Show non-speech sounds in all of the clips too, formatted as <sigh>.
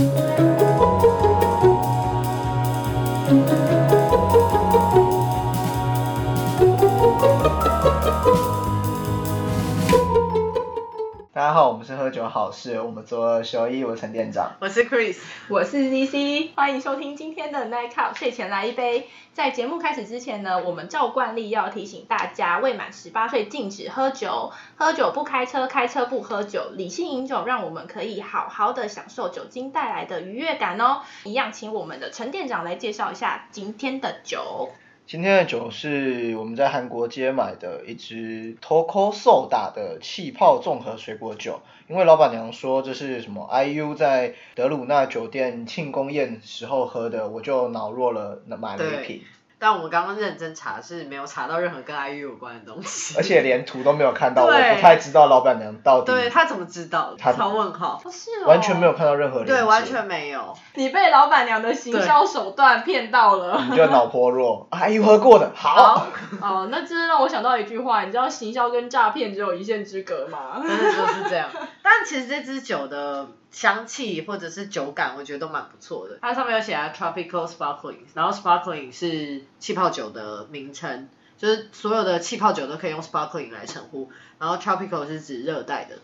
大家好，我们是喝酒好事，我们做修一，我是陈店长。我是 Chris，我是 ZC，欢迎收听今天的 Night Cup 睡前来一杯。在节目开始之前呢，我们照惯例要提醒大家，未满十八岁禁止喝酒，喝酒不开车，开车不喝酒，理性饮酒，让我们可以好好的享受酒精带来的愉悦感哦。一样，请我们的陈店长来介绍一下今天的酒。今天的酒是我们在韩国街买的一支 Toko Soda 的气泡综合水果酒，因为老板娘说这是什么 IU 在德鲁纳酒店庆功宴时候喝的，我就脑弱了，买了一瓶，但我们刚刚认真查是没有查到任何跟 IU 有关的东西，而且连图都没有看到，我不太知道老板娘到底对他怎么知道？他超问号，不是哦，完全没有看到任何连接对，完全没有。你被老板娘的行销手段骗到了。你就脑波弱啊，IU 喝过的，好，哦，那这让我想到一句话，你知道行销跟诈骗只有一线之隔吗？真的就是这样。但其实这支酒的香气或者是酒感，我觉得都蛮不错的。它上面有写啊 tropical sparkling，然后 sparkling 是气泡酒的名称，就是所有的气泡酒都可以用 sparkling 来称呼，然后 tropical 是指热带的。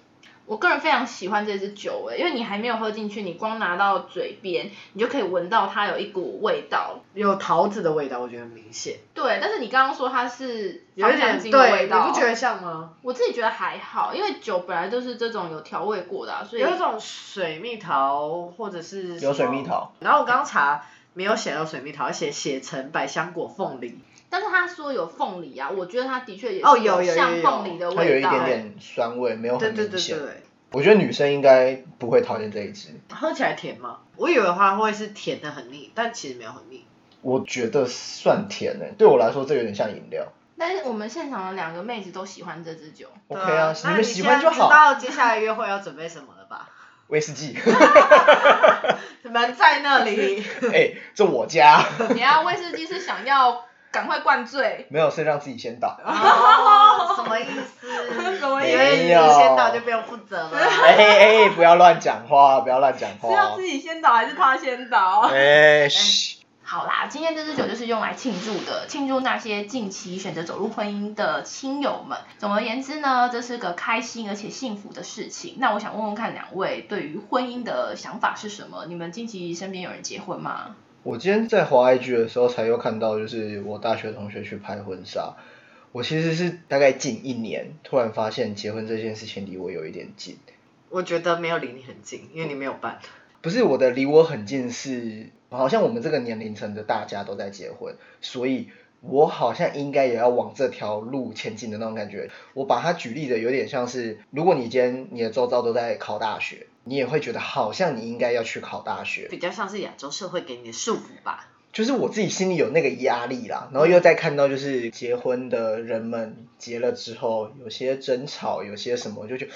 我个人非常喜欢这支酒诶，因为你还没有喝进去，你光拿到嘴边，你就可以闻到它有一股味道。有桃子的味道，我觉得很明显，对，但是你刚刚说它是有一芳香点对，精的味道，你不觉得像吗？我自己觉得还好，因为酒本来就是这种有调味过的、啊，所以有一种水蜜桃或者是有水蜜桃。桃，然后我刚查没有写到水蜜桃，写写成百香果凤梨。但是他说有凤梨啊，我觉得他的确也哦是有有有有像凤梨的它有味道。一点点酸味，没有对对很明显。对对对，我觉得女生应该不会讨厌这一支，喝起来甜吗？我以为它会是甜的很腻，但其实没有很腻。我觉得算甜诶、对我来说这有点像饮料。但是我们现场的两个妹子都喜欢这支酒，OK 对啊，那们喜欢就现在知好。道接下来约会要准备什么了吧？威士忌，<laughs> 门在那里。<laughs> 哎、这我家，<laughs> 你要威士忌是想要赶快灌醉，没有是让自己先倒。哦，什么意思？<laughs> 什么意思因为你没有先倒就不用负责了。哎哎，不要乱讲话，不要乱讲话是。要自己先倒还是他先倒？哎，嘘，好啦，今天这支酒就是用来庆祝的，庆祝那些近期选择走入婚姻的亲友们。总而言之呢，这是个开心而且幸福的事情。那我想问问看两位对于婚姻的想法是什么？你们近期身边有人结婚吗？我今天在滑 IG 的时候才又看到，就是我大学同学去拍婚纱。我其实是大概近一年，突然发现结婚这件事情离我有一点近。我觉得没有离你很近，因为你没有办。不是我的离我很近是，好像我们这个年龄层的大家都在结婚，所以我好像应该也要往这条路前进的那种感觉。我把它举例的有点像是，如果你今天你的周遭都在考大学，你也会觉得好像你应该要去考大学，比较像是亚洲社会给你的束缚吧。就是我自己心里有那个压力啦，然后又再看到就是结婚的人们结了之后，有些争吵，有些什么，就就觉得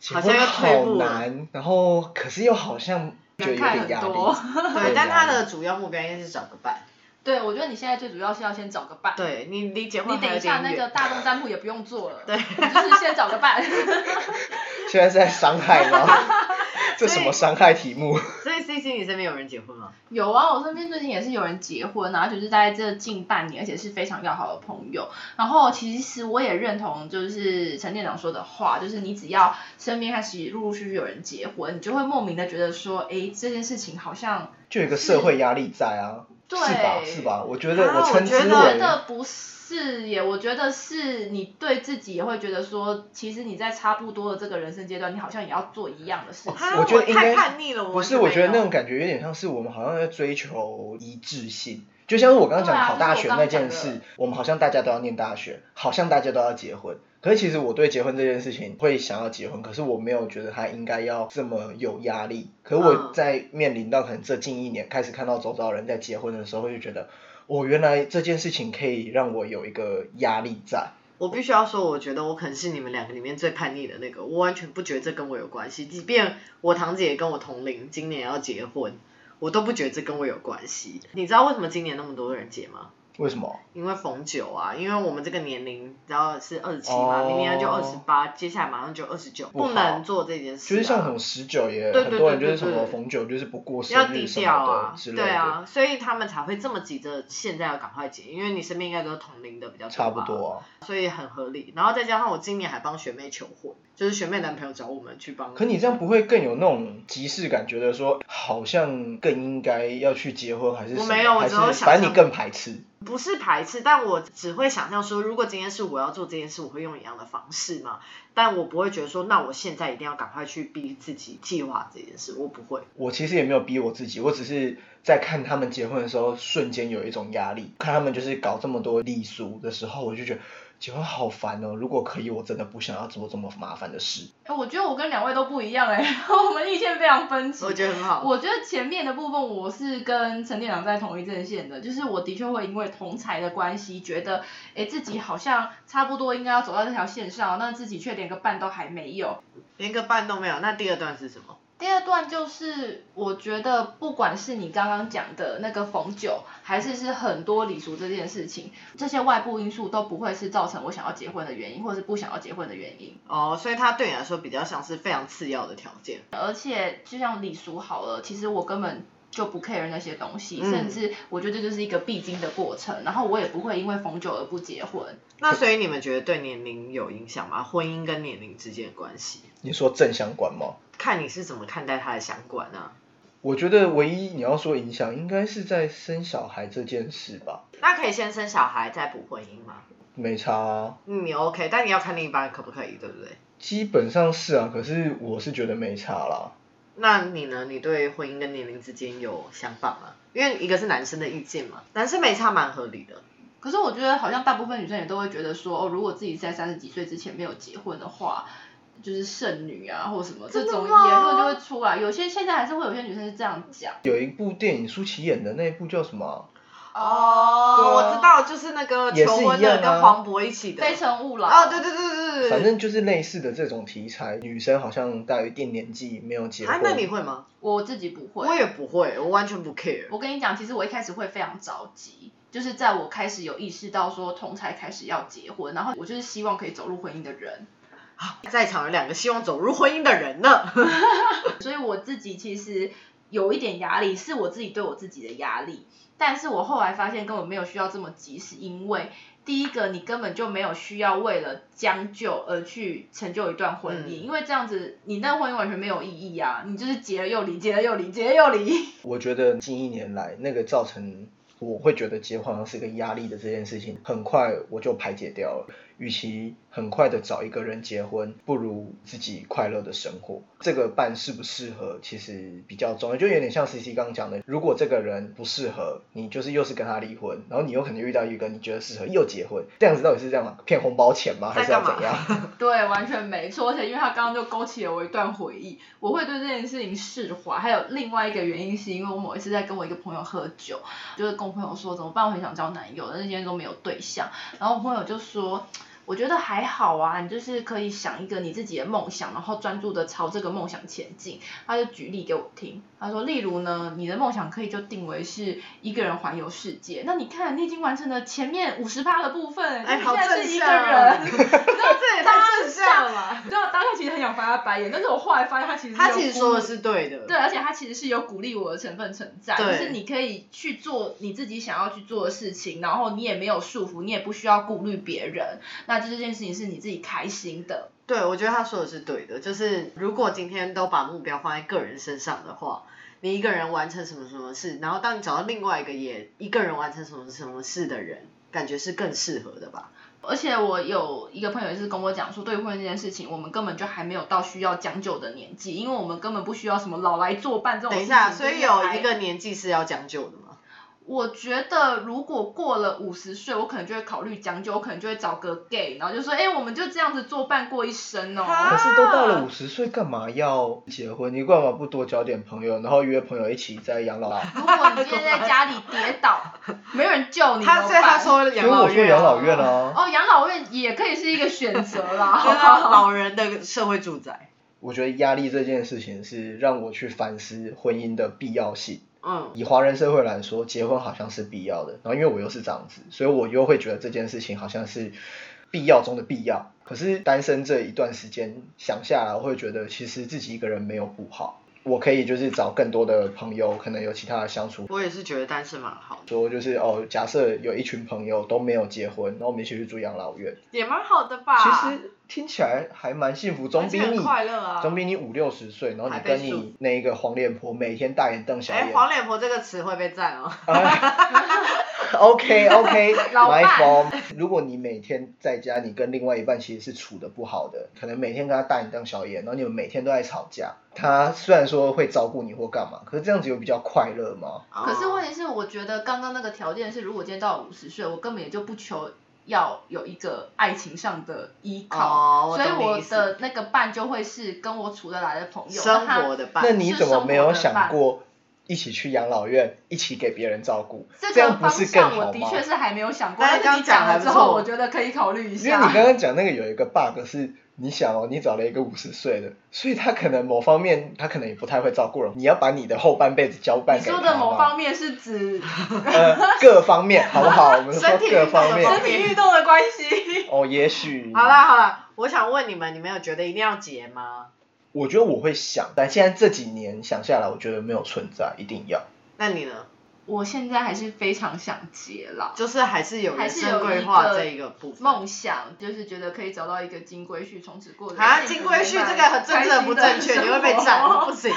结好像好难，然后可是又好像觉得有点压力。<laughs> 对，但他的主要目标应该是找个伴。对，我觉得你现在最主要是要先找个伴。对你离结婚还你等一。下那个大众占卜也不用做了，对就是先找个伴。<laughs> 现在是在伤害吗？<laughs> 这什么伤害题目？<laughs> 所以 C C 你身边有人结婚吗？有啊，我身边最近也是有人结婚啊，就是在这近半年，而且是非常要好的朋友。然后其实我也认同，就是陈店长说的话，就是你只要身边开始陆陆续续有人结婚，你就会莫名的觉得说，哎，这件事情好像就有一个社会压力在啊，对是吧？是吧？我觉得啊我称之我觉得我觉得不是耶，我觉得是你对自己也会觉得说，其实你在差不多的这个人生阶段，你好像也要做一样的事情。我觉得应该太叛逆了，我不是，我觉得那种感觉有点像是我们好像在追求一致性，就像是我刚刚讲考大学那件事我们好像大家都要念大学，好像大家都要结婚。可是其实我对结婚这件事情会想要结婚，可是我没有觉得他应该要这么有压力。可是我嗯在面临到可能这近一年开始看到周遭人在结婚的时候，就觉得，哦，原来这件事情可以让我有一个压力在。我必须要说，我觉得我可能是你们两个里面最叛逆的那个，我完全不觉得这跟我有关系。即便我堂姐跟我同龄，今年要结婚，我都不觉得这跟我有关系。你知道为什么今年那么多人结吗？为什么？因为逢九啊，因为我们这个年龄，然后是二十七嘛，哦明年就二十八，接下来马上就二十九，不好不能做这件事、啊。就是像什么十九也，对对很多人对就是什么对对逢九就是不过要低生日什调啊么的，之类的。对啊，所以他们才会这么急着现在要赶快结，因为你身边应该都是同龄的比较多吧差不多啊。所以很合理。然后再加上我今年还帮学妹求婚，就是学妹男朋友找我们去帮。可你这样不会更有那种即视感，觉得说好像更应该要去结婚，还是什么我没有我只有想象反正你更排斥。不是排斥，但我只会想象说，如果今天是我要做这件事，我会用一样的方式嘛。但我不会觉得说，那我现在一定要赶快去逼自己计划这件事，我不会。我其实也没有逼我自己，我只是在看他们结婚的时候，瞬间有一种压力。看他们就是搞这么多礼俗的时候，我就觉得结婚好烦哦。如果可以，我真的不想要做这么麻烦的事。哎，我觉得我跟两位都不一样哎，<laughs> 我们意见非常分歧。我觉得很好。我觉得前面的部分我是跟陈店长在同一阵线的，就是我的确会因为同才的关系，觉得哎自己好像差不多应该要走到这条线上，那自己却连个伴都还没有。连个伴都没有，那第二段是什么？第二段就是我觉得不管是你刚刚讲的那个逢九，还是是很多礼俗这件事情，这些外部因素都不会是造成我想要结婚的原因，或者是不想要结婚的原因。哦，所以它对你来说比较像是非常次要的条件。而且就像礼俗好了，其实我根本就不 care 那些东西，嗯甚至我觉得这就是一个必经的过程，然后我也不会因为逢九而不结婚。那所以你们觉得对年龄有影响吗？婚姻跟年龄之间的关系，你说正相关吗？看你是怎么看待他的相关啊。我觉得唯一你要说影响，应该是在生小孩这件事吧。那可以先生小孩再补婚姻吗？没差、啊，嗯，你 OK，但你要看另一半可不可以，对不对？基本上是啊，可是我是觉得没差啦。那你呢？你对婚姻跟年龄之间有想法吗？因为一个是男生的意见嘛，男生没差蛮合理的。可是我觉得好像大部分女生也都会觉得说，哦，如果自己在三十几岁之前没有结婚的话，就是剩女啊或什么这种言论就会出来。有些现在还是会有些女生是这样讲。有一部电影舒淇演的那一部叫什么啊、哦我知道，就是那个求婚的跟黄渤一起的。非诚勿扰。哦，对对对对对。反正就是类似的这种题材，女生好像到一定年纪没有结婚。啊，那你会吗？我自己不会。我也不会，我完全不 care。我跟你讲，其实我一开始会非常着急，就是在我开始有意识到说同才开始要结婚，然后我就是希望可以走入婚姻的人，在场有两个希望走入婚姻的人呢。<laughs> 所以我自己其实有一点压力，是我自己对我自己的压力。但是我后来发现根本没有需要这么急，是因为第一个你根本就没有需要为了将就而去成就一段婚姻，嗯因为这样子你那婚姻完全没有意义啊，你就是结了又离，结了又离，结了又离。我觉得近一年来，那个造成我会觉得结婚好像是个压力的这件事情，很快我就排解掉了。与其很快的找一个人结婚，不如自己快乐的生活。这个伴适不适合，其实比较重要，就有点像 C C 刚刚讲的，如果这个人不适合，你就是又是跟他离婚，然后你又可能遇到一个你觉得适合又结婚，这样子到底是这样吗？骗红包钱吗？还是要怎样？<laughs> 对，完全没错，而且因为他刚刚就勾起了我一段回忆，我会对这件事情释怀。还有另外一个原因是因为我某一次在跟我一个朋友喝酒，就是跟我朋友说怎么办，我很想交男友，但是今天都没有对象，然后我朋友就说。我觉得还好啊，你就是可以想一个你自己的梦想，然后专注的朝这个梦想前进。他就举例给我听，他说，例如呢，你的梦想可以就定为是一个人环游世界。那你看，你已经完成了前面五十趴的部分，哎，你好现在是一个人。<laughs> <laughs> 这也太正向了吧？你知道当下其实很想翻他白眼，但是我后来发现他其实他其实说的是对的。对，而且他其实是有鼓励我的成分存在，就是你可以去做你自己想要去做的事情，然后你也没有束缚，你也不需要顾虑别人，那这件事情是你自己开心的。对，我觉得他说的是对的，就是如果今天都把目标放在个人身上的话，你一个人完成什么什么事，然后当你找到另外一个也一个人完成什么什么事的人，感觉是更适合的吧？而且我有一个朋友也是跟我讲说，对于婚姻这件事情，我们根本就还没有到需要将就的年纪，因为我们根本不需要什么老来作伴这种事情。等一下，所以有一个年纪是要将就的吗？我觉得如果过了五十岁，我可能就会考虑将就，我可能就会找个 gay，然后就说，哎、我们就这样子作伴过一生哦。哈可是都到了五十岁，干嘛要结婚？你干嘛不多交点朋友，然后约朋友一起在养老？<laughs> 如果你今天在家里跌倒，没有人救你，他所以他怎么办所以说养老我说院、养老院。啊。哦，养老院也可以是一个选择 <laughs> 啦。老人的社会住宅。我觉得压力这件事情是让我去反思婚姻的必要性。嗯，以华人社会来说，结婚好像是必要的。然后因为我又是长子，所以我又会觉得这件事情好像是必要中的必要。可是单身这一段时间想下来，我会觉得其实自己一个人没有不好。我可以就是找更多的朋友，可能有其他的相处。我也是觉得单身蛮好的，说就是哦，假设有一群朋友都没有结婚，然后我们一起去住养老院，也蛮好的吧？其实听起来还蛮幸福，总比你快乐啊总比你五六十岁，然后你跟你那一个黄脸婆每天大眼瞪小哎、眼。黄脸婆这个词会被赞哦。OK <laughs> OK，老 my 伴 fault。如果你每天在家，你跟另外一半其实是处的不好的，可能每天跟他大眼瞪小眼，然后你们每天都在吵架。他虽然说会照顾你或干嘛，可是这样子有比较快乐吗？可是哦问题是，我觉得刚刚那个条件是，如果今天到五十岁，我根本也就不求要有一个爱情上的依靠，哦所以我的那个伴就会是跟我处得来的朋友。生活的伴那你怎么没有想过一起去养老院，一起给别人照顾？这样不是更向好吗？我的确是还没有想过，但是你讲讲了之后，我觉得可以考虑一下因为。你刚刚讲那个有一个 bug 是，你想哦，你找了一个五十岁的，所以他可能某方面他可能也不太会照顾人，你要把你的后半辈子交办你给他说的某方面是指呃各方面 <laughs> 好不好？我们说各方面身体运动的关系。哦，也许好啦好啦，我想问你们，你们有觉得一定要结吗？我觉得我会想，但现在这几年想下来，我觉得没有存在，一定要。那你呢？我现在还是非常想结啦。就是还是有人生规划这一个部分。梦想就是觉得可以找到一个金龟婿，从此过着啊，金龟婿这个很政治不正确，你会被生活斩，不行，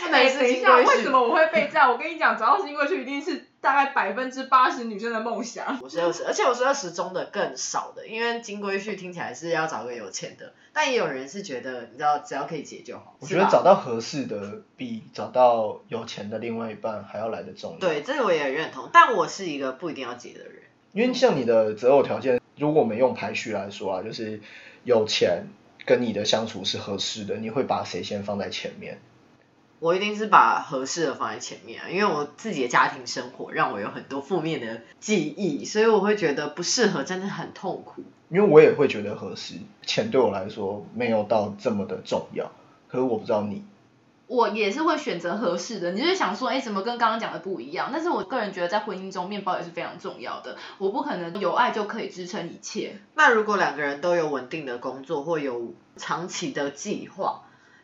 不能哎，是金龟婿为什么。我会被占？我跟你讲，找到金龟婿一定是大概百分之八十女生的梦想。我是二十，而且我是二十中的更少的，因为金龟婿听起来是要找个有钱的，但也有人是觉得，你知道，只要可以结就好。我觉得找到合适的，比找到有钱的另外一半还要来得重要。，对，这个我也认同，但我是一个不一定要结的人。因为像你的择偶条件，如果我们用排序来说啊，就是有钱跟你的相处是合适的，你会把谁先放在前面？我一定是把合适的放在前面啊，因为我自己的家庭生活让我有很多负面的记忆，所以我会觉得不适合真的很痛苦。因为我也会觉得合适，钱对我来说没有到这么的重要。可是我不知道你，我也是会选择合适的，你就是想说，哎，怎么跟刚刚讲的不一样？但是我个人觉得，在婚姻中，面包也是非常重要的。我不可能有爱就可以支撑一切。那如果两个人都有稳定的工作或有长期的计划，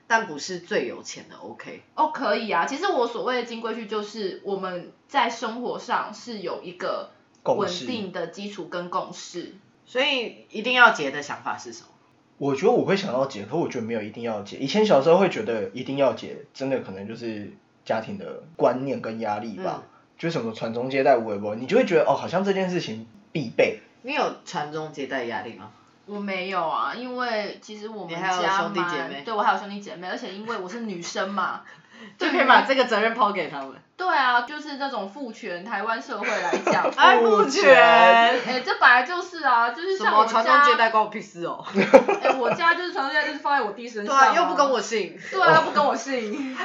但不是最有钱的，OK？哦，可以啊。其实我所谓的金龟婿，就是我们在生活上是有一个稳定的基础跟共识。所以一定要结的想法是什么？我觉得我会想要结，可我觉得没有一定要结。以前小时候会觉得一定要结，真的可能就是家庭的观念跟压力吧。嗯就什么传宗接代、微博，你就会觉得哦，好像这件事情必备。你有传宗接代压力吗？我没有啊，因为其实我们你还有家兄弟姐蛮妹对我还有兄弟姐妹，而且因为我是女生嘛，<laughs> <laughs> 就可以把这个责任抛给他们。对啊，就是这种父权台湾社会来讲，<laughs> 哎，父权权，哎，这本来就是啊，就是什么像我传宗接家，代关我屁事哦。<laughs> 哎，我家就是传宗接代，就是放在我弟身上、啊，又不跟我，姓。对啊，又不跟我姓，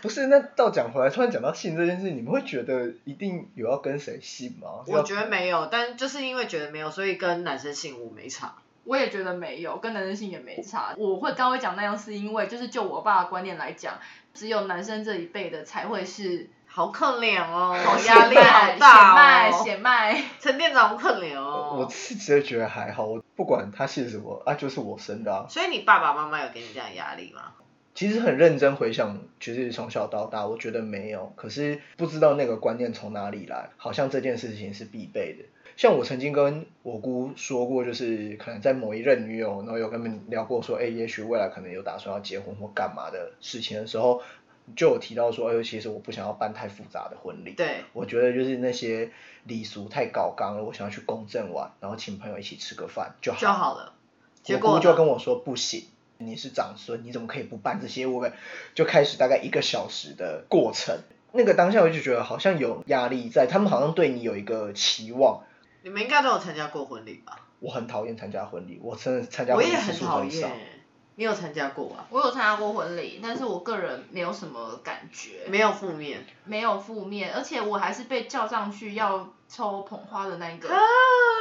不是，那倒讲回来，突然讲到姓这件事，你们会觉得一定有要跟谁姓吗？我觉得没有，但就是因为觉得没有，所以跟男生姓我没差。我也觉得没有，跟男生性也没差。我会刚刚会讲那样，是因为就是就我爸的观念来讲，只有男生这一辈的才会是好可怜哦，好压力好脉大血脉哦。血脉。陈店长好可怜我哦。是直接觉得还好，我不管他姓什么啊，就是我生的啊。所以你爸爸妈妈有给你这样压力吗？其实很认真回想，其实从小到大，我觉得没有，可是不知道那个观念从哪里来，好像这件事情是必备的。像我曾经跟我姑说过，就是可能在某一任女友，然后有跟他们聊过说，哎，也许未来可能有打算要结婚或干嘛的事情的时候，就有提到说，哎，其实我不想要办太复杂的婚礼。对，我觉得就是那些礼俗太搞纲了，我想要去公证完，然后请朋友一起吃个饭就好。就好了。结我姑就跟我说不行，你是长孙，你怎么可以不办这些？我们就开始大概一个小时的过程。那个当下我就觉得好像有压力在，他们好像对你有一个期望。你们应该都有参加过婚礼吧？我很讨厌参加婚礼，我真的参加我也婚礼次数很少厌。。你有参加过啊？我有参加过婚礼，但是我个人没有什么感觉，没有负面。没有负面，而且我还是被叫上去要抽捧花的那一个，啊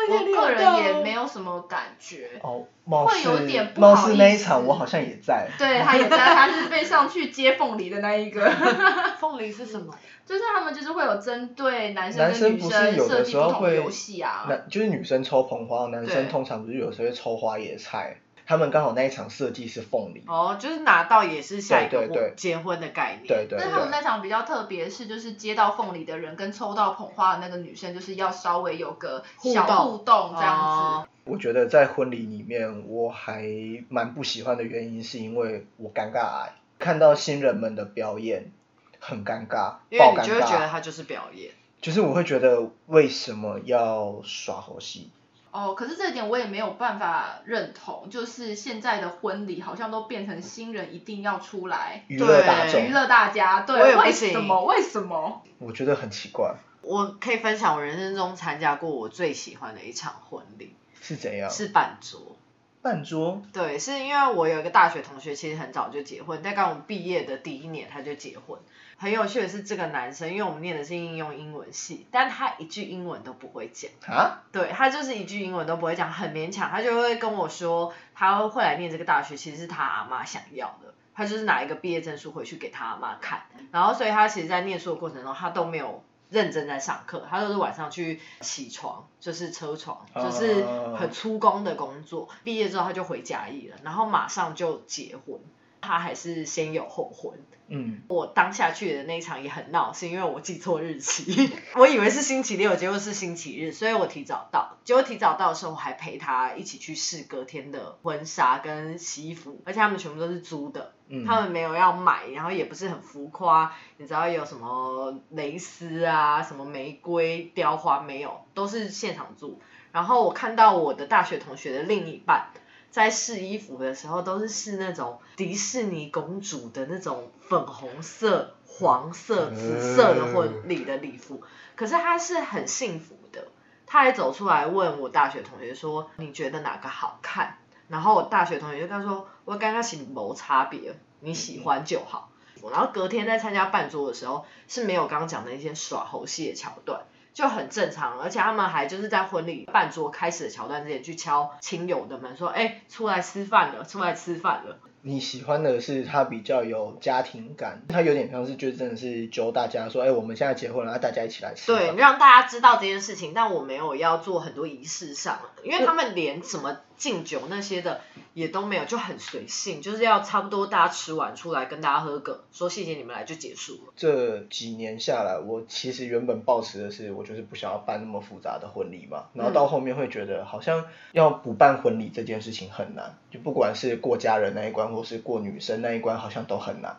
我个人也没有什么感觉。哦，貌会有似点不好意似那一场我好像也在。对，他也在，他是被上去接凤梨的那一个。<laughs> 凤梨是什么？<laughs> 就是他们就是会有针对男生跟女男生不是有的生设计不同的游戏啊。那就是女生抽捧花，男生通常不是有时候会抽花野菜。他们刚好那一场设计是凤梨。哦，就是拿到也是下一个对对对结婚的概念。对对但是他们。那场比较特别，是就是接到凤梨的人跟抽到捧花的那个女生，就是要稍微有个小互动这样子。哦我觉得在婚礼里面，我还蛮不喜欢的原因，是因为我尴尬癌，看到新人们的表演很尴尬，因为爆尴你就会觉得尬。它就是表演。就是我会觉得为什么要耍猴戏？哦，可是这一点我也没有办法认同，就是现在的婚礼好像都变成新人一定要出来娱乐大娱，乐大家，我也对，为不行什么？为什么？我觉得很奇怪，我可以分享我人生中参加过我最喜欢的一场婚礼，是怎样？是办桌。半桌对，是因为我有一个大学同学，其实很早就结婚，大概我们毕业的第一年他就结婚。很有趣的是，这个男生，因为我们念的是应用英文系，但他一句英文都不会讲。啊？对他就是一句英文都不会讲，很勉强。他就会跟我说，他会来念这个大学，其实是他阿妈想要的。他就是拿一个毕业证书回去给他阿妈看，然后所以他其实，在念书的过程中，他都没有认真在上课，他都是晚上去起床，就是车床，就是很粗工的工作。毕业之后他就回家义了，然后马上就结婚。他还是先有后婚，嗯，我当下去的那一场也很闹，是因为我记错日期，<laughs> 我以为是星期六，结果是星期日，所以我提早到。结果提早到的时候，我还陪他一起去试隔天的婚纱跟西服，而且他们全部都是租的，嗯他们没有要买，然后也不是很浮夸，你知道有什么蕾丝啊，什么玫瑰雕花没有，都是现场租。然后我看到我的大学同学的另一半。在试衣服的时候，都是试那种迪士尼公主的那种粉红色、黄色、紫色的婚礼的礼服，可是她是很幸福的。她还走出来问我大学同学说：“你觉得哪个好看？”然后我大学同学就跟他说：“我刚刚是没差别，你喜欢就好。”然后隔天在参加办桌的时候是没有刚刚讲的一些耍猴戏的桥段。就很正常，而且他们还就是在婚礼办桌开始的桥段之前去敲亲友的门，说：“哎、出来吃饭了，出来吃饭了。你喜欢的是他比较有家庭感，他有点像是就真的是揪大家说，哎、我们现在结婚了，大家一起来”吃。对，让大家知道这件事情，但我没有要做很多仪式上，因为他们连什么敬酒那些的也都没有，就很随性，就是要差不多大家吃完出来跟大家喝个，说谢谢你们来就结束了。这几年下来，我其实原本抱持的是，我就是不想要办那么复杂的婚礼嘛，然后到后面会觉得好像要补办婚礼这件事情很难，就不管是过家人那一关，或是过女生那一关，好像都很难。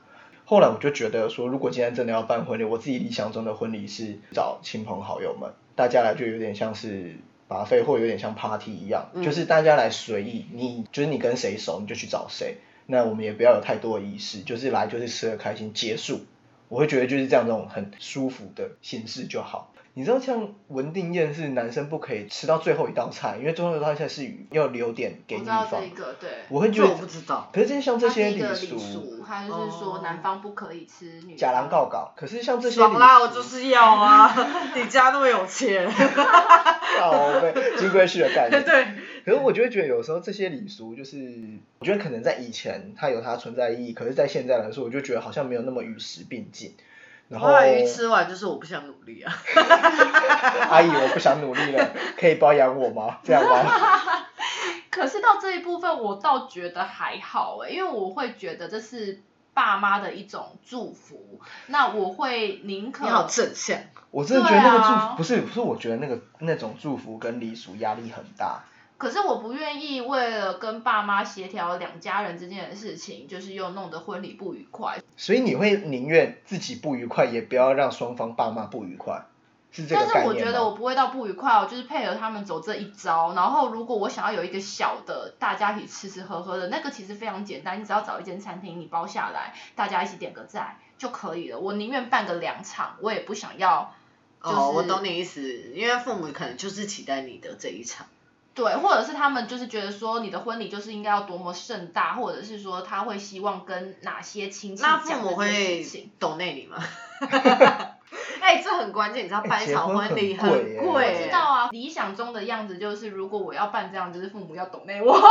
后来我就觉得说，如果今天真的要办婚礼，我自己理想中的婚礼是找亲朋好友们，大家来就有点像是把费，或有点像 party 一样，嗯就是大家来随意，你就是你跟谁熟你就去找谁，那我们也不要有太多的仪式，就是来就是吃的开心结束。我会觉得就是这样，这种很舒服的形式就好。你知道像文定宴是男生不可以吃到最后一道菜，因为最后一道菜是鱼，要留点给女我知道方这。个，对。我我会觉得我，不知道。可是这些像这些礼礼俗，他就是说哦男方不可以吃女方。假狼告告，可是像这些礼爽啦，我就是要啊！<laughs> 你家那么有钱，<laughs> 靠背金龟婿的概念。<laughs> 对，可是我就会觉得有时候这些礼俗，就是我觉得可能在以前它有它存在意义，可是在现在来说，我就觉得好像没有那么与时并进。然后鱼吃完就是我不想努力啊。<laughs> 阿姨，我不想努力了，可以包养我吗？这样吗？<laughs> 可是到这一部分，我倒觉得还好哎，因为我会觉得这是爸妈的一种祝福，那我会宁可你好正向，我真的觉得那个祝福、啊不是不是，我觉得那个那种祝福跟礼俗压力很大。可是我不愿意为了跟爸妈协调两家人之间的事情，就是又弄得婚礼不愉快。所以你会宁愿自己不愉快，也不要让双方爸妈不愉快，是这但是个概念吗？我觉得我不会到不愉快，我就是配合他们走这一招。然后如果我想要有一个小的，大家一起吃吃喝喝的，那个其实非常简单，你只要找一间餐厅，你包下来，大家一起点个赞就可以了。我宁愿办个两场，我也不想要。就是、哦，我懂你意思，因为父母可能就是期待你的这一场。对，或者是他们就是觉得说你的婚礼就是应该要多么盛大，或者是说他会希望跟哪些亲戚那父母讲这件事会情。懂内里吗？<laughs> 哎、这很关键，你知道办一场结婚婚礼很贵耶贵、我欸，知道啊，理想中的样子就是，如果我要办这样，就是父母要懂内我。<laughs>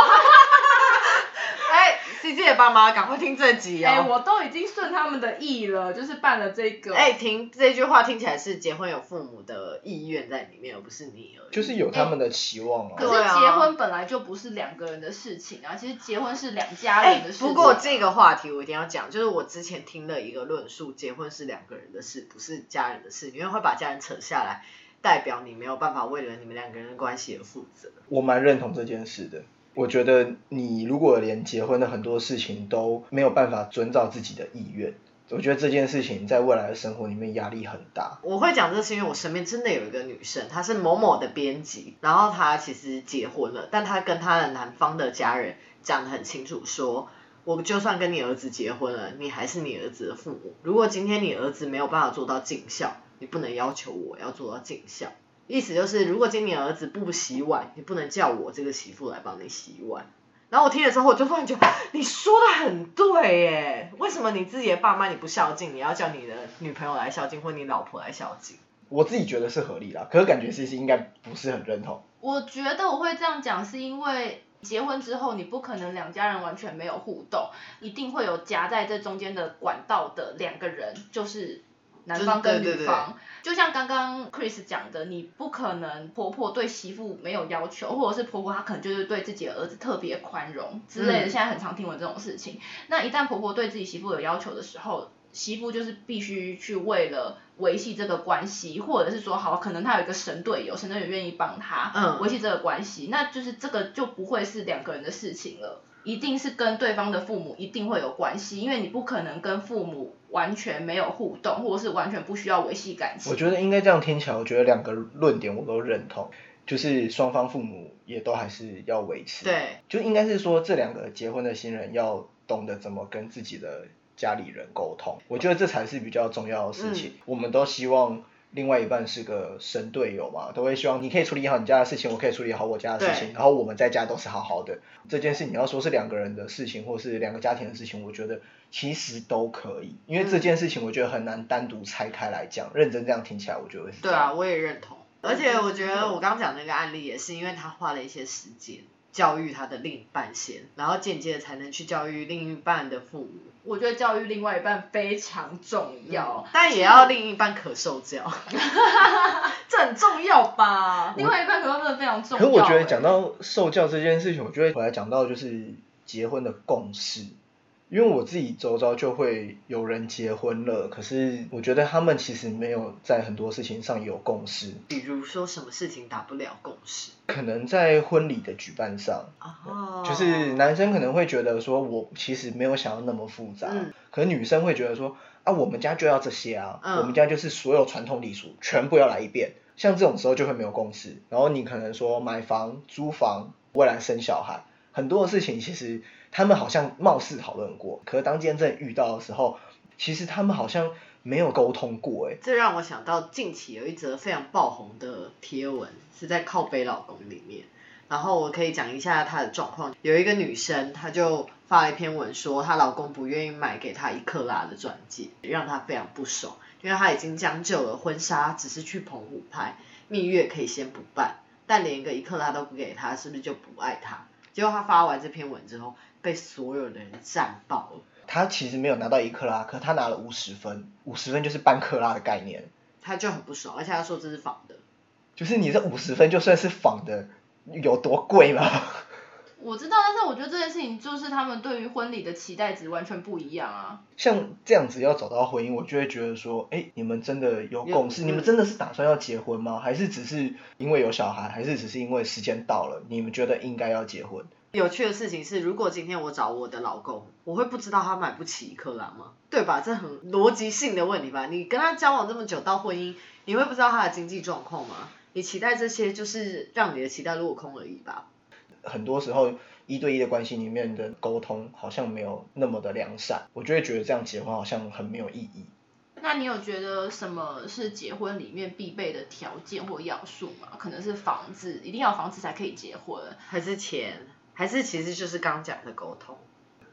哎，C J 的爸妈赶快听这集哦。哎、我都已经顺他们的意了，就是办了这个。哎、听这句话听起来是结婚有父母的意愿在里面，而不是你而已。就是有他们的期望啊。可是结婚本来就不是两个人的事情啊，其实结婚是两家哎、人的事情。不过这个话题我一定要讲，就是我之前听了一个论述，结婚是两个人的事，不是家人的事，因为会把家人扯下来，代表你没有办法为了你们两个人的关系而负责。我蛮认同这件事的。我觉得你如果连结婚的很多事情都没有办法遵照自己的意愿，我觉得这件事情在未来的生活里面压力很大。我会讲这是因为我身边真的有一个女生，她是某某的编辑，然后她其实结婚了，但她跟她的男方的家人讲得很清楚说。我就算跟你儿子结婚了，你还是你儿子的父母。如果今天你儿子没有办法做到尽孝，你不能要求我要做到尽孝。意思就是，如果今天你儿子不洗碗，你不能叫我这个媳妇来帮你洗碗。然后我听了之后，我就突然觉得你说的很对耶，为什么你自己的爸妈你不孝敬，你要叫你的女朋友来孝敬，或你老婆来孝敬？我自己觉得是合理啦，可是感觉其实应该不是很认同。我觉得我会这样讲，是因为结婚之后，你不可能两家人完全没有互动，一定会有夹在这中间的管道的两个人，就是男方跟女方。就像刚刚 Chris 讲的，你不可能婆婆对媳妇没有要求，或者是婆婆她可能就是对自己的儿子特别宽容之类的。嗯现在很常听闻这种事情。那一旦婆婆对自己媳妇有要求的时候，媳妇就是必须去为了维系这个关系，或者是说好，可能她有一个神队友，神队友愿意帮她嗯维系这个关系，那就是这个就不会是两个人的事情了。一定是跟对方的父母一定会有关系，因为你不可能跟父母完全没有互动，或者是完全不需要维系感情。我觉得应该这样听起来，我觉得两个论点我都认同，就是双方父母也都还是要维持。，对，就应该是说这两个结婚的新人要懂得怎么跟自己的家里人沟通，我觉得这才是比较重要的事情。我们都希望另外一半是个神队友嘛，都会希望你可以处理好你家的事情，我可以处理好我家的事情，然后我们在家都是好好的。这件事你要说是两个人的事情，或是两个家庭的事情，我觉得其实都可以，因为这件事情我觉得很难单独拆开来讲。认真这样听起来，我觉得是。对啊，我也认同。而且我觉得我刚刚讲那个案例也是因为他花了一些时间教育他的另一半先，然后间接的才能去教育另一半的父母，我觉得教育另外一半非常重要，但也要另一半可受教，<laughs> 这很重要吧？另外一半可能真的非常重要可要。我觉得讲欸到受教这件事情，我觉得回来讲到就是结婚的共识，因为我自己周遭就会有人结婚了，可是我觉得他们其实没有在很多事情上有共识，比如说什么事情达不了共识，可能在婚礼的举办上，哦，就是男生可能会觉得说，我其实没有想要那么复杂，嗯。可是女生会觉得说，啊，我们家就要这些啊，嗯。我们家就是所有传统礼俗全部要来一遍，像这种时候就会没有共识，然后你可能说买房、租房、未来生小孩，很多的事情其实他们好像貌似讨论过，可是当今天真的遇到的时候，其实他们好像没有沟通过，哎，这让我想到近期有一则非常爆红的贴文，是在靠背老公里面。然后我可以讲一下她的状况。有一个女生，她就发了一篇文说，她老公不愿意买给她一克拉的钻戒，让她非常不爽，因为她已经将就了，婚纱只是去澎湖拍，蜜月可以先不办，但连一个一克拉都不给她，是不是就不爱她？结果他发完这篇文之后，被所有的人赞爆了。他其实没有拿到一克拉，可他拿了五十分，五十分就是半克拉的概念。他就很不爽，而且他说这是仿的。就是你这五十分就算是仿的，有多贵吗？我知道，但是我觉得这件事情就是他们对于婚礼的期待值完全不一样啊。像这样子要找到婚姻，我就会觉得说，哎，你们真的有共识？你们真的是打算要结婚吗？还是只是因为有小孩？还是只是因为时间到了，你们觉得应该要结婚？有趣的事情是，如果今天我找我的老公，我会不知道他买不起一克拉吗？对吧？这很逻辑性的问题吧？你跟他交往这么久到婚姻，你会不知道他的经济状况吗？你期待这些，就是让你的期待落空而已吧？很多时候一对一的关系里面的沟通好像没有那么的良善，我就会觉得这样结婚好像很没有意义。那你有觉得什么是结婚里面必备的条件或要素吗？可能是房子，一定要房子才可以结婚。还是钱，还是其实就是刚讲的沟通。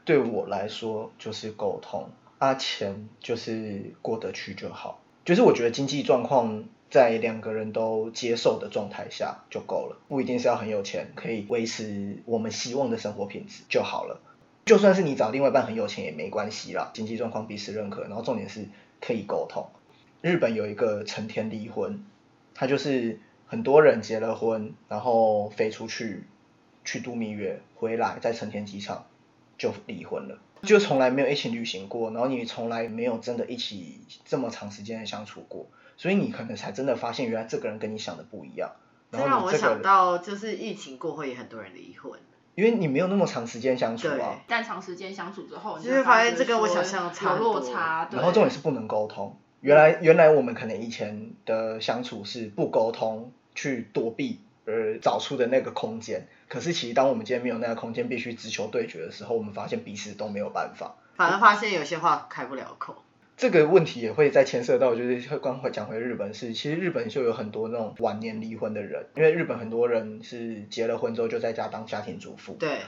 对我来说就是沟通，啊钱就是过得去就好，就是我觉得经济状况在两个人都接受的状态下就够了，不一定是要很有钱，可以维持我们希望的生活品质就好了。就算是你找另外一半很有钱也没关系啦，经济状况彼此认可，然后重点是可以沟通。日本有一个成田离婚，他就是很多人结了婚，然后飞出去去度蜜月，回来在成田机场就离婚了，就从来没有一起旅行过，然后你从来没有真的一起这么长时间的相处过，所以你可能才真的发现原来这个人跟你想的不一样。这让我想到，就是疫情过后也很多人离婚，因为你没有那么长时间相处对啊，但长时间相处之后，你就会发现这跟我想象的差有落差。然后重点是不能沟通。原来原来我们可能以前的相处是不沟通去躲避而找出的那个空间，可是其实当我们今天没有那个空间，必须直球对决的时候，我们发现彼此都没有办法。反而发现有些话开不了口。这个问题也会再牵涉到，就是刚回讲回日本是，其实日本就有很多那种晚年离婚的人，因为日本很多人是结了婚之后就在家当家庭主妇，对，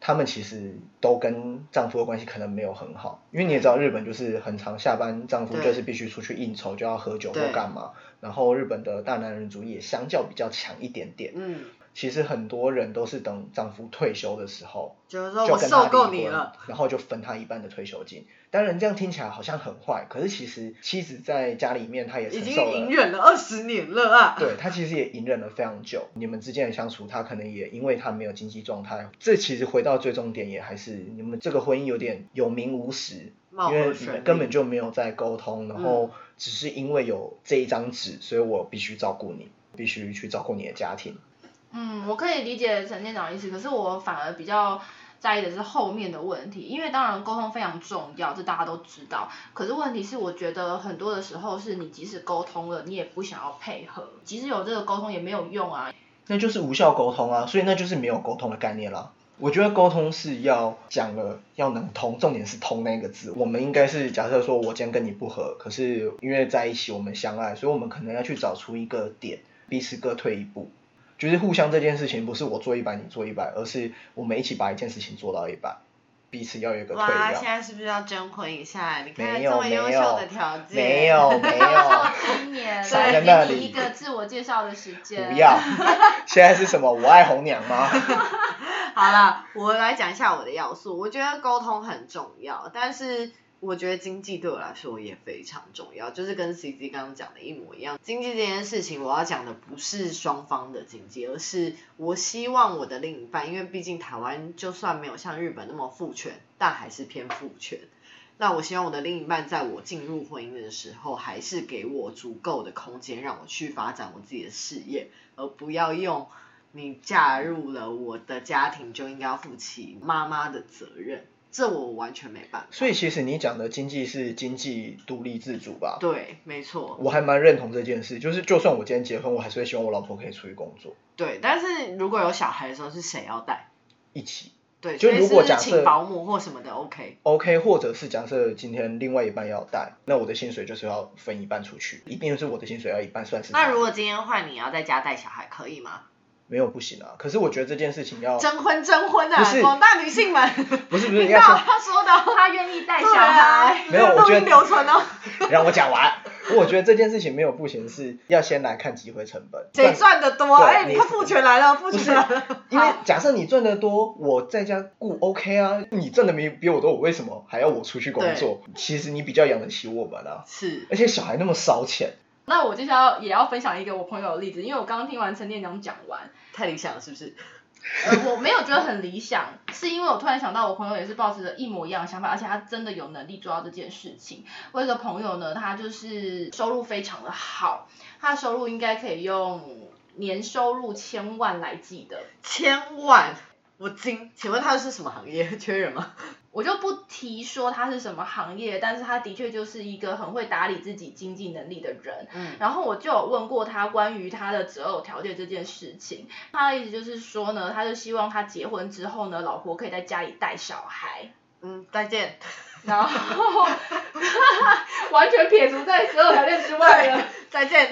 他们其实都跟丈夫的关系可能没有很好，因为你也知道日本就是很常下班，丈夫就是必须出去应酬，就要喝酒或对。干嘛，然后日本的大男人主义也相较比较强一点点。嗯，其实很多人都是等丈夫退休的时候，就是说我受够你了，，然后就分他一半的退休金。当然这样听起来好像很坏，可是其实妻子在家里面她也已经。隐忍了二十年了啊。对她其实也隐忍了非常久，你们之间的相处，她可能也因为她没有经济状态，这其实回到最终点也还是你们这个婚姻有点有名无实，因为你们根本就没有在沟通，然后只是因为有这一张纸，所以我必须照顾你，必须去照顾你的家庭。嗯，我可以理解陈店长的意思，可是我反而比较在意的是后面的问题，因为当然沟通非常重要，这大家都知道。可是问题是，我觉得很多的时候是你即使沟通了，你也不想要配合，即使有这个沟通也没有用啊。那就是无效沟通啊，所以那就是没有沟通的概念啦。我觉得沟通是要讲了要能通，重点是通那个字。我们应该是假设说，我今天跟你不合，可是因为在一起我们相爱，所以我们可能要去找出一个点，彼此各退一步。就是互相这件事情，不是我做一百你做一百，而是我们一起把一件事情做到一百，彼此要有一个退哇，现。在是不是要征婚一下？你看这么优秀的条件，没有没有，今年少在那里给你一个自我介绍的时间。不要。<laughs> 现在是什么？我爱红娘吗？<laughs> 好了，我来讲一下我的要素。我觉得沟通很重要，但是我觉得经济对我来说也非常重要，就是跟 CZ 刚刚讲的一模一样。经济这件事情，我要讲的不是双方的经济，而是我希望我的另一半，因为毕竟台湾就算没有像日本那么父权，但还是偏父权。那我希望我的另一半在我进入婚姻的时候，还是给我足够的空间，让我去发展我自己的事业，而不要用你嫁入了我的家庭就应该要负起妈妈的责任，这我完全没办法。所以其实你讲的经济是经济独立自主吧？对，没错，我还蛮认同这件事，就是就算我今天结婚，我还是会希望我老婆可以出去工作，对。但是如果有小孩的时候，是谁要带？一起对，就如果假设请保姆或什么的，OK。OK，或者是假设今天另外一半要带，那我的薪水就是要分一半出去，一定是我的薪水要一半算是。那如果今天换你要在家带小孩，可以吗？没有不行啊，可是我觉得这件事情要征婚征婚啊不是！广大女性们，<laughs> 不是不是听到他说的哦，他愿意带小孩，<laughs> 没有我觉得留存哦。<laughs> 让我讲完。我觉得这件事情没有不行，是要先来看机会成本。谁赚的多？对哎，你你看父权来了，父权来了。因为假设你赚的多，我在家顾 OK 啊，你挣的没比我多，我为什么还要我出去工作？其实你比较养得起我们啊，是而且小孩那么烧钱，那我接下来也要分享一个我朋友的例子，因为我刚刚听完陈店长讲完，太理想了，是不是？呃，我没有觉得很理想，是因为我突然想到，我朋友也是抱持着一模一样的想法，而且他真的有能力做到这件事情。我有一个朋友呢，他就是收入非常的好，他的收入应该可以用年收入千万来计的。千万，我惊。请问他是什么行业？<laughs> 缺人吗？我就不提说他是什么行业，但是他的确就是一个很会打理自己经济能力的人。嗯，然后我就有问过他关于他的择偶条件这件事情，他的意思就是说呢，他就希望他结婚之后呢，老婆可以在家里带小孩。嗯，再见。然后完全撇除在十二条件之外了。再见。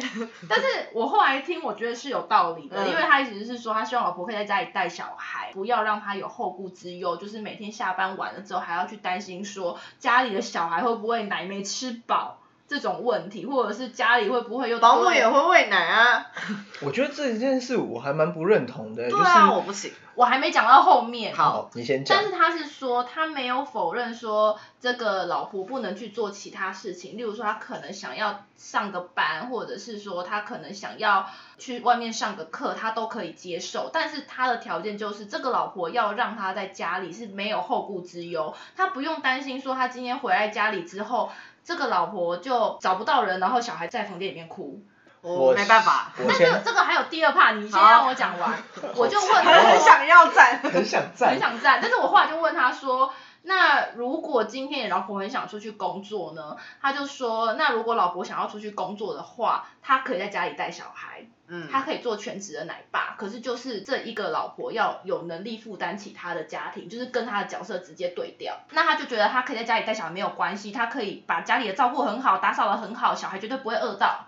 但是我后来听，我觉得是有道理的，嗯因为他意思是说，他希望老婆可以在家里带小孩，不要让他有后顾之忧，就是每天下班晚了之后还要去担心说家里的小孩会不会奶没吃饱这种问题，或者是家里会不会又保姆也会喂奶啊。我觉得这件事我还蛮不认同的，就是对啊，我不行。我还没讲到后面。好你先讲但。是他是说，他没有否认说这个老婆不能去做其他事情，例如说他可能想要上个班，或者是说他可能想要去外面上个课，他都可以接受。但是他的条件就是，这个老婆要让他在家里是没有后顾之忧，他不用担心说他今天回来家里之后，这个老婆就找不到人，然后小孩在房间里面哭。我没办法。我但这个先这个还有第二 part，你先让我讲完，我就问好他很想要赞。很想很站，想站，但是我后来就问他说，那如果今天你老婆很想出去工作呢？他就说，那如果老婆想要出去工作的话，他可以在家里带小孩，嗯。他可以做全职的奶爸，可是就是这一个老婆要有能力负担起他的家庭，就是跟他的角色直接对调。那他就觉得他可以在家里带小孩没有关系，他可以把家里的照顾很好，打扫的很好，小孩绝对不会饿到。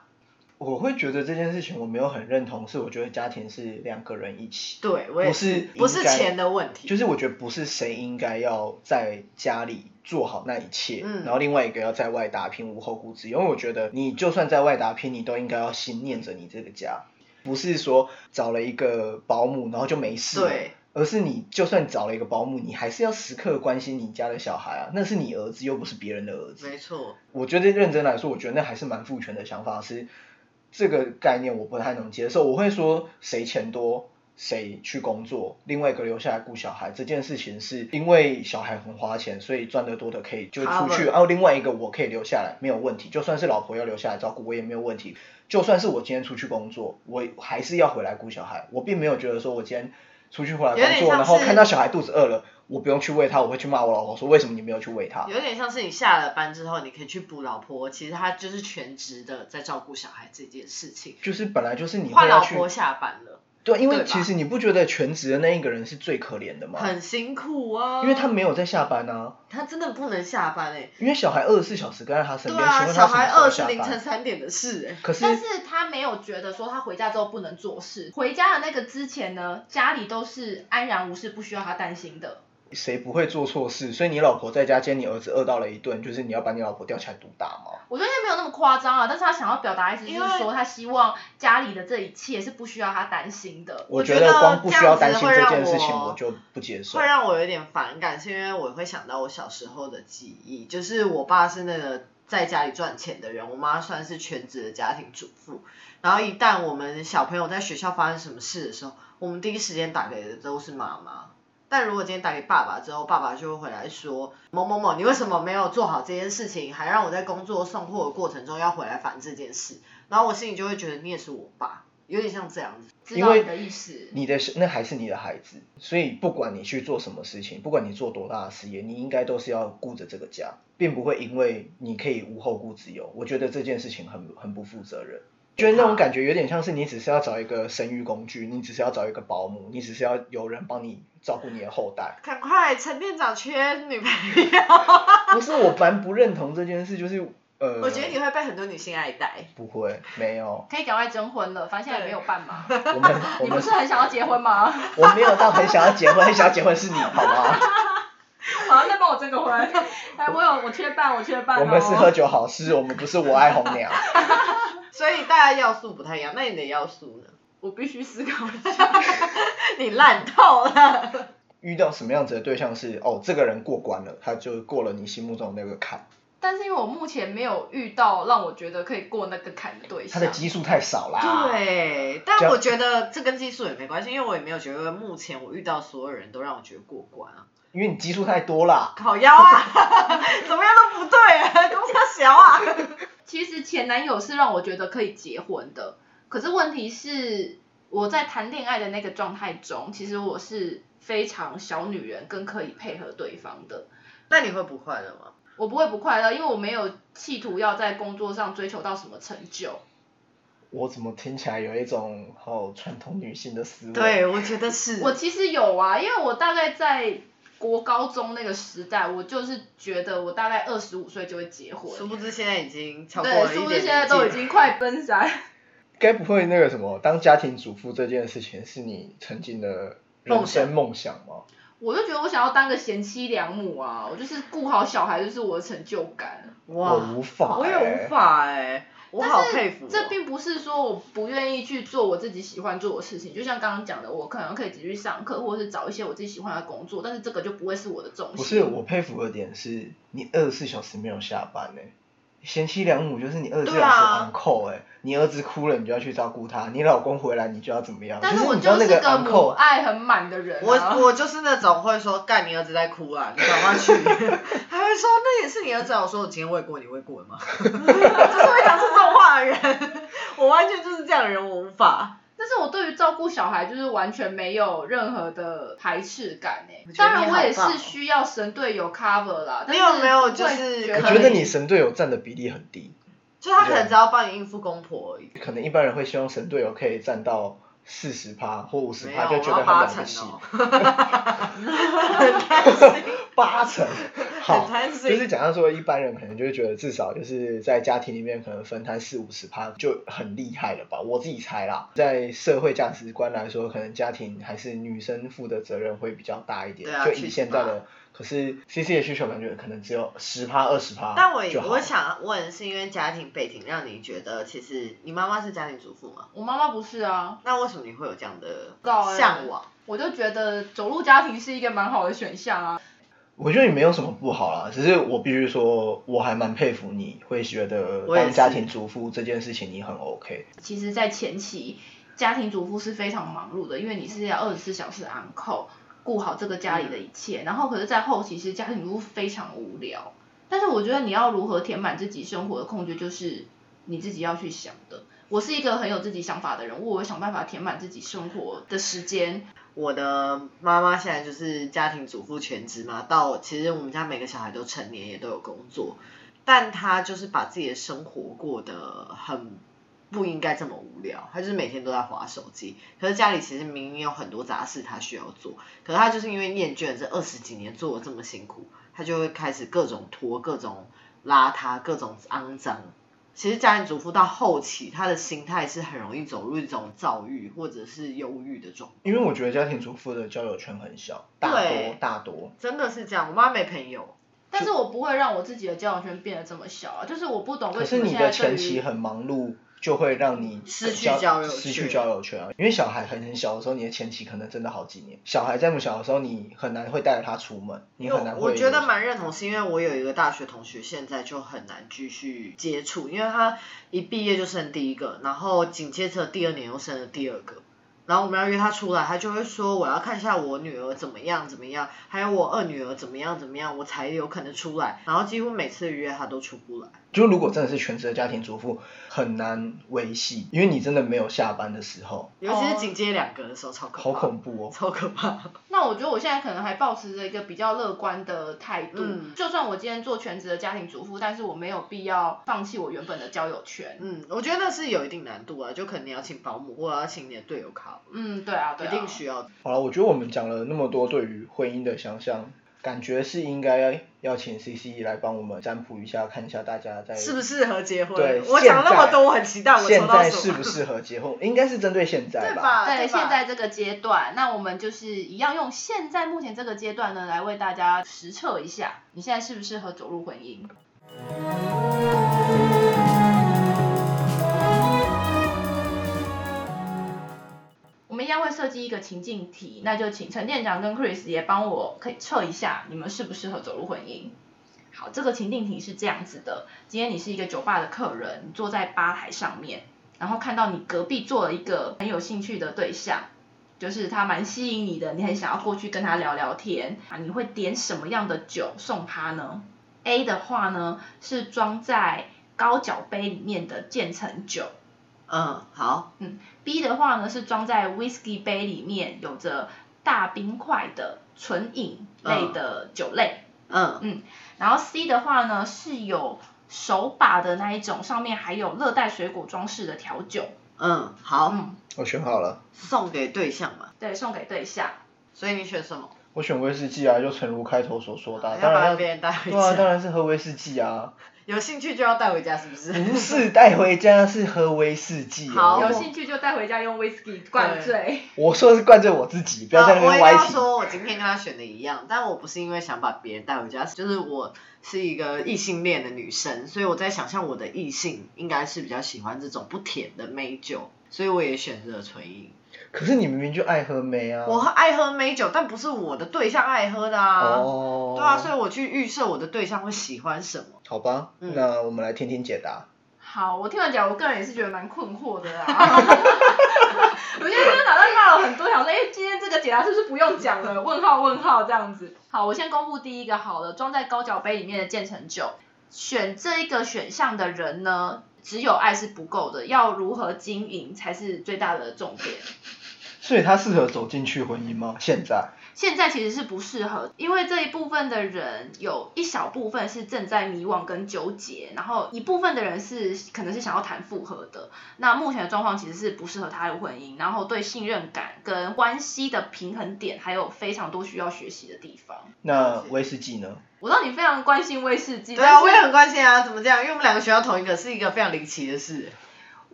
我会觉得这件事情我没有很认同，是我觉得家庭是两个人一起，对，我也不是不是钱的问题。就是我觉得不是谁应该要在家里做好那一切，嗯。然后另外一个要在外打拼无后顾之忧，因为我觉得你就算在外打拼，你都应该要心念着你这个家，不是说找了一个保姆然后就没事了，对。而是你就算找了一个保姆，你还是要时刻关心你家的小孩啊，那是你儿子又不是别人的儿子，没错。我觉得认真来说，我觉得那还是蛮父权的想法，是这个概念我不太能接受。我会说谁钱多谁去工作，另外一个留下来顾小孩这件事情，是因为小孩很花钱，所以赚得多的可以就出去然后另外一个我可以留下来没有问题，就算是老婆要留下来照顾我也没有问题。就算是我今天出去工作，我还是要回来顾小孩，我并没有觉得说我今天。出去回来工作，然后看到小孩肚子饿了，我不用去喂他，我会去骂我老婆说为什么你没有去喂他？有点像是你下了班之后，你可以去补老婆，其实他就是全职的在照顾小孩这件事情。就是本来就是你会换老婆下班了，对，因为其实你不觉得全职的那一个人是最可怜的吗？很辛苦啊。因为他没有在下班啊，他真的不能下班哎、因为小孩二十四小时跟在他身边，对啊，小孩二是凌晨？三点的事哎、可是但是他没有觉得说他回家之后不能做事，回家的那个之前呢，家里都是安然无事，不需要他担心的。谁不会做错事？所以你老婆在家接你儿子饿到了一顿，就是你要把你老婆吊起来毒打吗？我觉得应该没有那么夸张啊，但是他想要表达的意思就是说，他希望家里的这一切是不需要他担心的。我觉得光不需要担心这件事情，我我就不接受会。让我有点反感，是因为我会想到我小时候的记忆，就是我爸是那个在家里赚钱的人，我妈算是全职的家庭主妇。然后一旦我们小朋友在学校发生什么事的时候，我们第一时间打给的都是妈妈。但如果今天打给爸爸之后，爸爸就会回来说某某某，你为什么没有做好这件事情，还让我在工作送货的过程中要回来烦这件事？然后我心里就会觉得你也是我爸，有点像这样子。知道因为你的意思。你的那还是你的孩子，所以不管你去做什么事情，不管你做多大的事业，你应该都是要顾着这个家，并不会因为你可以无后顾之忧。我觉得这件事情很很不负责任。觉得那种感觉有点像是你只是要找一个生育工具，你只是要找一个保姆，你只是要有人帮你照顾你的后代。赶快，陈店长缺女朋友。不是我蛮不认同这件事，就是呃，我觉得你会被很多女性爱戴。不会，没有，可以赶快征婚了，反正现在也没有办嘛。我们我你不是很想要结婚吗？我没有到很想要结婚，很想要结婚是你，好吗？好，再帮我征个婚。哎，我有，我缺伴，我缺伴、哦。我们是喝酒好事，我们不是我爱红娘。所以大家要素不太一样，那你的要素呢？我必须思考一下。<laughs> 你烂透了。遇到什么样子的对象是哦，这个人过关了，他就过了你心目中的那个坎，但是因为我目前没有遇到让我觉得可以过那个坎的对象。他的基数太少啦。对，但我觉得这跟技术也没关系，因为我也没有觉得目前我遇到所有人都让我觉得过关啊。因为你基数太多啦。烤腰啊，<laughs> 怎么样都不对啊，<laughs> 公差小啊。其实前男友是让我觉得可以结婚的，可是问题是我在谈恋爱的那个状态中，其实我是非常小女人，跟可以配合对方的。那你会不快乐吗？我不会不快乐，因为我没有企图要在工作上追求到什么成就。我怎么听起来有一种好传统女性的思维？，对，我觉得是。我其实有啊，因为我大概在国高中那个时代，我就是觉得我大概二十五岁就会结婚。殊不知现在已经超过对，了一点殊不知现在都已经快奔三。该不会那个什么当家庭主妇这件事情是你曾经的人生梦想吗？我就觉得我想要当个贤妻良母啊，我就是顾好小孩就是我的成就感。哇，我无法、欸，我也无法哎、我好佩服、哦。这并不是说我不愿意去做我自己喜欢做的事情，就像刚刚讲的，我可能可以继续上课，或者是找一些我自己喜欢的工作，但是这个就不会是我的重心。不是我佩服的点是，你二十四小时没有下班呢、贤妻良母就是你二十四小时对啊 on call 哎、你儿子哭了你就要去照顾他，你老公回来你就要怎么样？但我就是你知道那就是个 on 母 call 爱很满的人、啊。我我就是那种会说干你儿子在哭啊，你赶快去，<laughs> 还会说那也是你儿子啊，我说我今天喂过你喂过了吗？<laughs> 就是会讲出这种话的人，我完全就是这样的人，我无法。但是我对于照顾小孩就是完全没有任何的排斥感诶、我觉得当然我也是需要神队友 cover 啦，但没有没有就是我觉得你神队友占的比例很低，就他可能只要帮你应付公婆而已。可能一般人会希望神队友可以占到四十趴或五十趴，有，就觉得 <laughs> <laughs> <laughs> 很。很贪心，八成，好就。是讲到说一般人可能就会觉得至少就是在家庭里面可能分摊四五十趴就很厉害了吧，我自己猜啦。在社会价值观来说，可能家庭还是女生负的责任会比较大一点，就以现在的。可是 C C 的需求感觉可能只有十趴二十趴，但我我想问，是因为家庭背景让你觉得，其实你妈妈是家庭主妇吗？我妈妈不是啊，那为什么你会有这样的向往？我就觉得走入家庭是一个蛮好的选项啊。我觉得你没有什么不好啦，只是我必须说，我还蛮佩服你会觉得当家庭主妇这件事情你很 OK。其实，在前期，家庭主妇是非常忙碌的，因为你是要二十四小时 on call，顾好这个家里的一切。然后，可是，在后期，其实家庭主妇非常无聊。但是，我觉得你要如何填满自己生活的空缺，就是你自己要去想的。我是一个很有自己想法的人，我会想办法填满自己生活的时间。我的妈妈现在就是家庭主妇全职嘛，到其实我们家每个小孩都成年，也都有工作，但她就是把自己的生活过得很不应该这么无聊，她就是每天都在划手机。可是家里其实明明有很多杂事她需要做，可是她就是因为厌倦这二十几年做的这么辛苦，她就会开始各种拖、各种邋遢、各种肮脏。其实家庭主妇到后期，她的心态是很容易走入一种躁郁或者是忧郁的状态。因为我觉得家庭主妇的交友圈很小，大多大多。真的是这样，我妈没朋友。但是我不会让我自己的交友圈变得这么小啊，就是我不懂可为什么是你的现在对于前期很忙碌，就会让你失去交友失去交友圈啊。因为小孩很很小的时候，你的前期可能真的好几年。小孩这么小的时候，你很难会带着他出门，你很难会。我觉得蛮认同，是因为我有一个大学同学，现在就很难继续接触，因为他一毕业就生第一个，然后紧接着第二年又生了第二个。然后我们要约他出来，他就会说我要看一下我女儿怎么样怎么样，还有我二女儿怎么样怎么样，我才有可能出来。然后几乎每次约他都出不来。就如果真的是全职的家庭主妇，很难维系，因为你真的没有下班的时候，尤其是紧接两个的时候，超可怕，好恐怖哦。超可怕。那我觉得我现在可能还保持着一个比较乐观的态度，嗯就算我今天做全职的家庭主妇，但是我没有必要放弃我原本的交友圈。嗯，我觉得那是有一定难度啊，就可能你要请保姆，或者要请你的队友考，嗯，对啊，对一啊，定需要。好了，我觉得我们讲了那么多对于婚姻的想象，感觉是应该要请 C C 来帮我们占卜一下，看一下大家在适不适合结婚？对我讲那么现在多，我很期待我现抽到什么。在适不适合结婚，<laughs> 应该是针对现在对吧？对，吧现在这个阶段，那我们就是一样用现在目前这个阶段呢，来为大家实测一下，你现在适不适合走入婚姻。们一样会设计一个情境题，那就请陈店长跟 Chris 也帮我可以测一下，你们适不适合走入婚姻。好，这个情境题是这样子的：今天你是一个酒吧的客人，你坐在吧台上面，然后看到你隔壁坐了一个很有兴趣的对象，就是他蛮吸引你的，你很想要过去跟他聊聊天啊，你会点什么样的酒送他呢？A 的话呢是装在高脚杯里面的渐层酒嗯，好，嗯，B 的话呢是装在 whisky 杯里面有着大冰块的纯饮类的酒类。嗯嗯然后 C 的话呢是有手把的那一种，上面还有热带水果装饰的调酒。嗯，好，嗯，我选好了，送给对象嘛。对，送给对象。所以你选什么？我选威士忌啊，就诚如开头所说的当然要不然别人带回对啊，当家，然是喝威士忌啊，有兴趣就要带回家，是不是？不是带回家，是喝威士忌好哦。有兴趣就带回家用 whisky 灌醉。<laughs> 我说的是灌醉我自己，不要在那啊我也边歪题。要说，我今天跟他选的一样，但我不是因为想把别人带回家，就是我是一个异性恋的女生，所以我在想象我的异性应该是比较喜欢这种不甜的美酒，所以我也选择纯饮。可是你明明就爱喝梅啊。我爱喝美酒，但不是我的对象爱喝的啊。哦。对啊，所以我去预设我的对象会喜欢什么。好吧，嗯那我们来听听解答。好，我听完讲，我个人也是觉得蛮困惑的啦。<laughs> <laughs> 我现在真的脑袋骂了很多，想说，哎、今天这个解答是不是不用讲了？问号问号这样子。好，我先公布第一个好了，装在高脚杯里面的渐层酒，选这一个选项的人呢，只有爱是不够的，要如何经营才是最大的重点。所以他适合走进去婚姻吗？现在？现在其实是不适合，因为这一部分的人有一小部分是正在迷惘跟纠结，然后一部分的人是可能是想要谈复合的。那目前的状况其实是不适合踏入婚姻，然后对信任感跟关系的平衡点还有非常多需要学习的地方。那威士忌呢？我知道你非常关心威士忌，对啊，我也很关心啊，怎么这样？因为我们两个学校同一个，是一个非常离奇的事。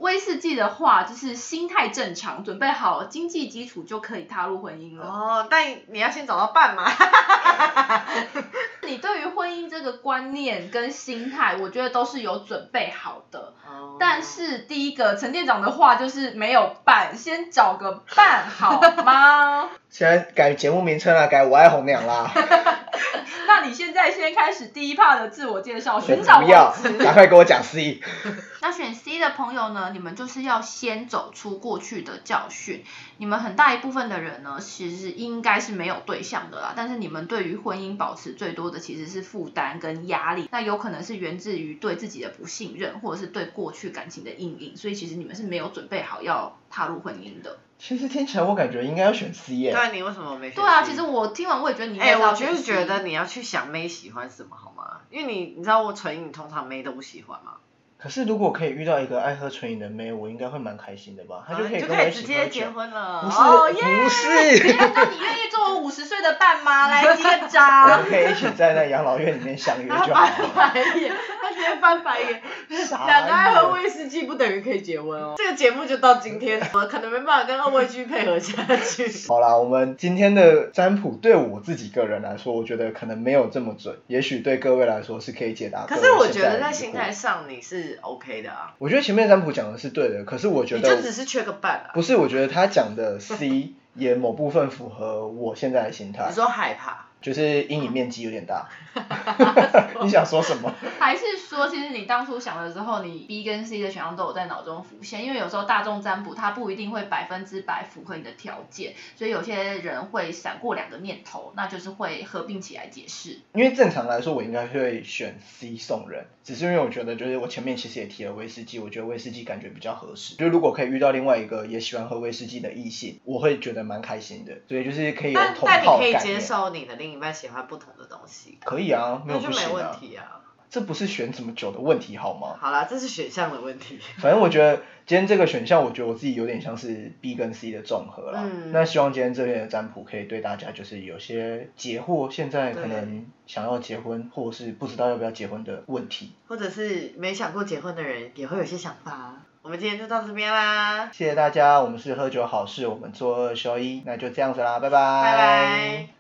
威士忌的话，就是心态正常，准备好经济基础就可以踏入婚姻了。哦，但你要先找到伴嘛。<laughs> 你对于婚姻这个观念跟心态，我觉得都是有准备好的。哦但是第一个陈店长的话就是没有伴，先找个伴好吗？<laughs> 现在改节目名称了，改我爱红娘啦。<laughs> 那你现在先开始第一 part 的自我介绍，寻找不要，。赶快给我讲 C。<laughs> 那选 C 的朋友呢，你们就是要先走出过去的教训。你们很大一部分的人呢，其实应该是没有对象的啦，但是你们对于婚姻保持最多的其实是负担跟压力，那有可能是源自于对自己的不信任，或者是对过去感情的阴影，所以其实你们是没有准备好要踏入婚姻的。其实听起来我感觉应该要选 C 耶。对啊，你为什么没选 C？对啊，其实我听完我也觉得你应该哎、我就是 C 觉得你要去想妹喜欢什么好吗？因为你你知道我纯影通常妹都不喜欢嘛，可是如果可以遇到一个爱喝纯饮的妹，我应该会蛮开心的吧？她就可以跟我一起直接。结婚了。不是、哦耶不是，那你愿意做我五十岁的伴妈？来击个我。可以一起在那养老院里面相约就好了翻。白眼，他直接翻白眼。两个爱喝威士忌不等于可以结婚哦。这个节目就到今天，<laughs> 我可能没办法跟二位继续配合下去。好啦，我们今天的占卜对我自己个人来说，我觉得可能没有这么准，也许对各位来说是可以解答可是我觉得在心态，上你是 OK 的啊，我觉得前面的占卜讲的是对的，可是我觉你得就只是缺个伴啊。不是，我觉得他讲的 C 也某部分符合我现在的心态你，说害怕？就是阴影面积有点大。<laughs> 你想说什么？还是说，其实你当初想的时候，你 B 跟 C 的选项都有在脑中浮现，因为有时候大众占卜它不一定会百分之百符合你的条件，所以有些人会闪过两个念头，那就是会合并起来解释。因为正常来说，我应该会选 C 送人，只是因为我觉得，就是我前面其实也提了威士忌，我觉得威士忌感觉比较合适。就如果可以遇到另外一个也喜欢喝威士忌的异性，我会觉得蛮开心的。所以就是可以有但同但你可以。接受你的另一半喜欢不同的东西，可以啊，没那就没有不行啊。问题啊。这不是选怎么酒的问题好吗？好啦，这是选项的问题。反正我觉得今天这个选项，我觉得我自己有点像是 B 跟 C 的综合啦。嗯那希望今天这边的占卜可以对大家就是有些解惑，现在可能想要结婚或者是不知道要不要结婚的问题。或者是没想过结婚的人也会有些想法。我们今天就到这边啦，谢谢大家，我们是喝酒好事，我们做二休一，那就这样子啦，拜拜。拜拜。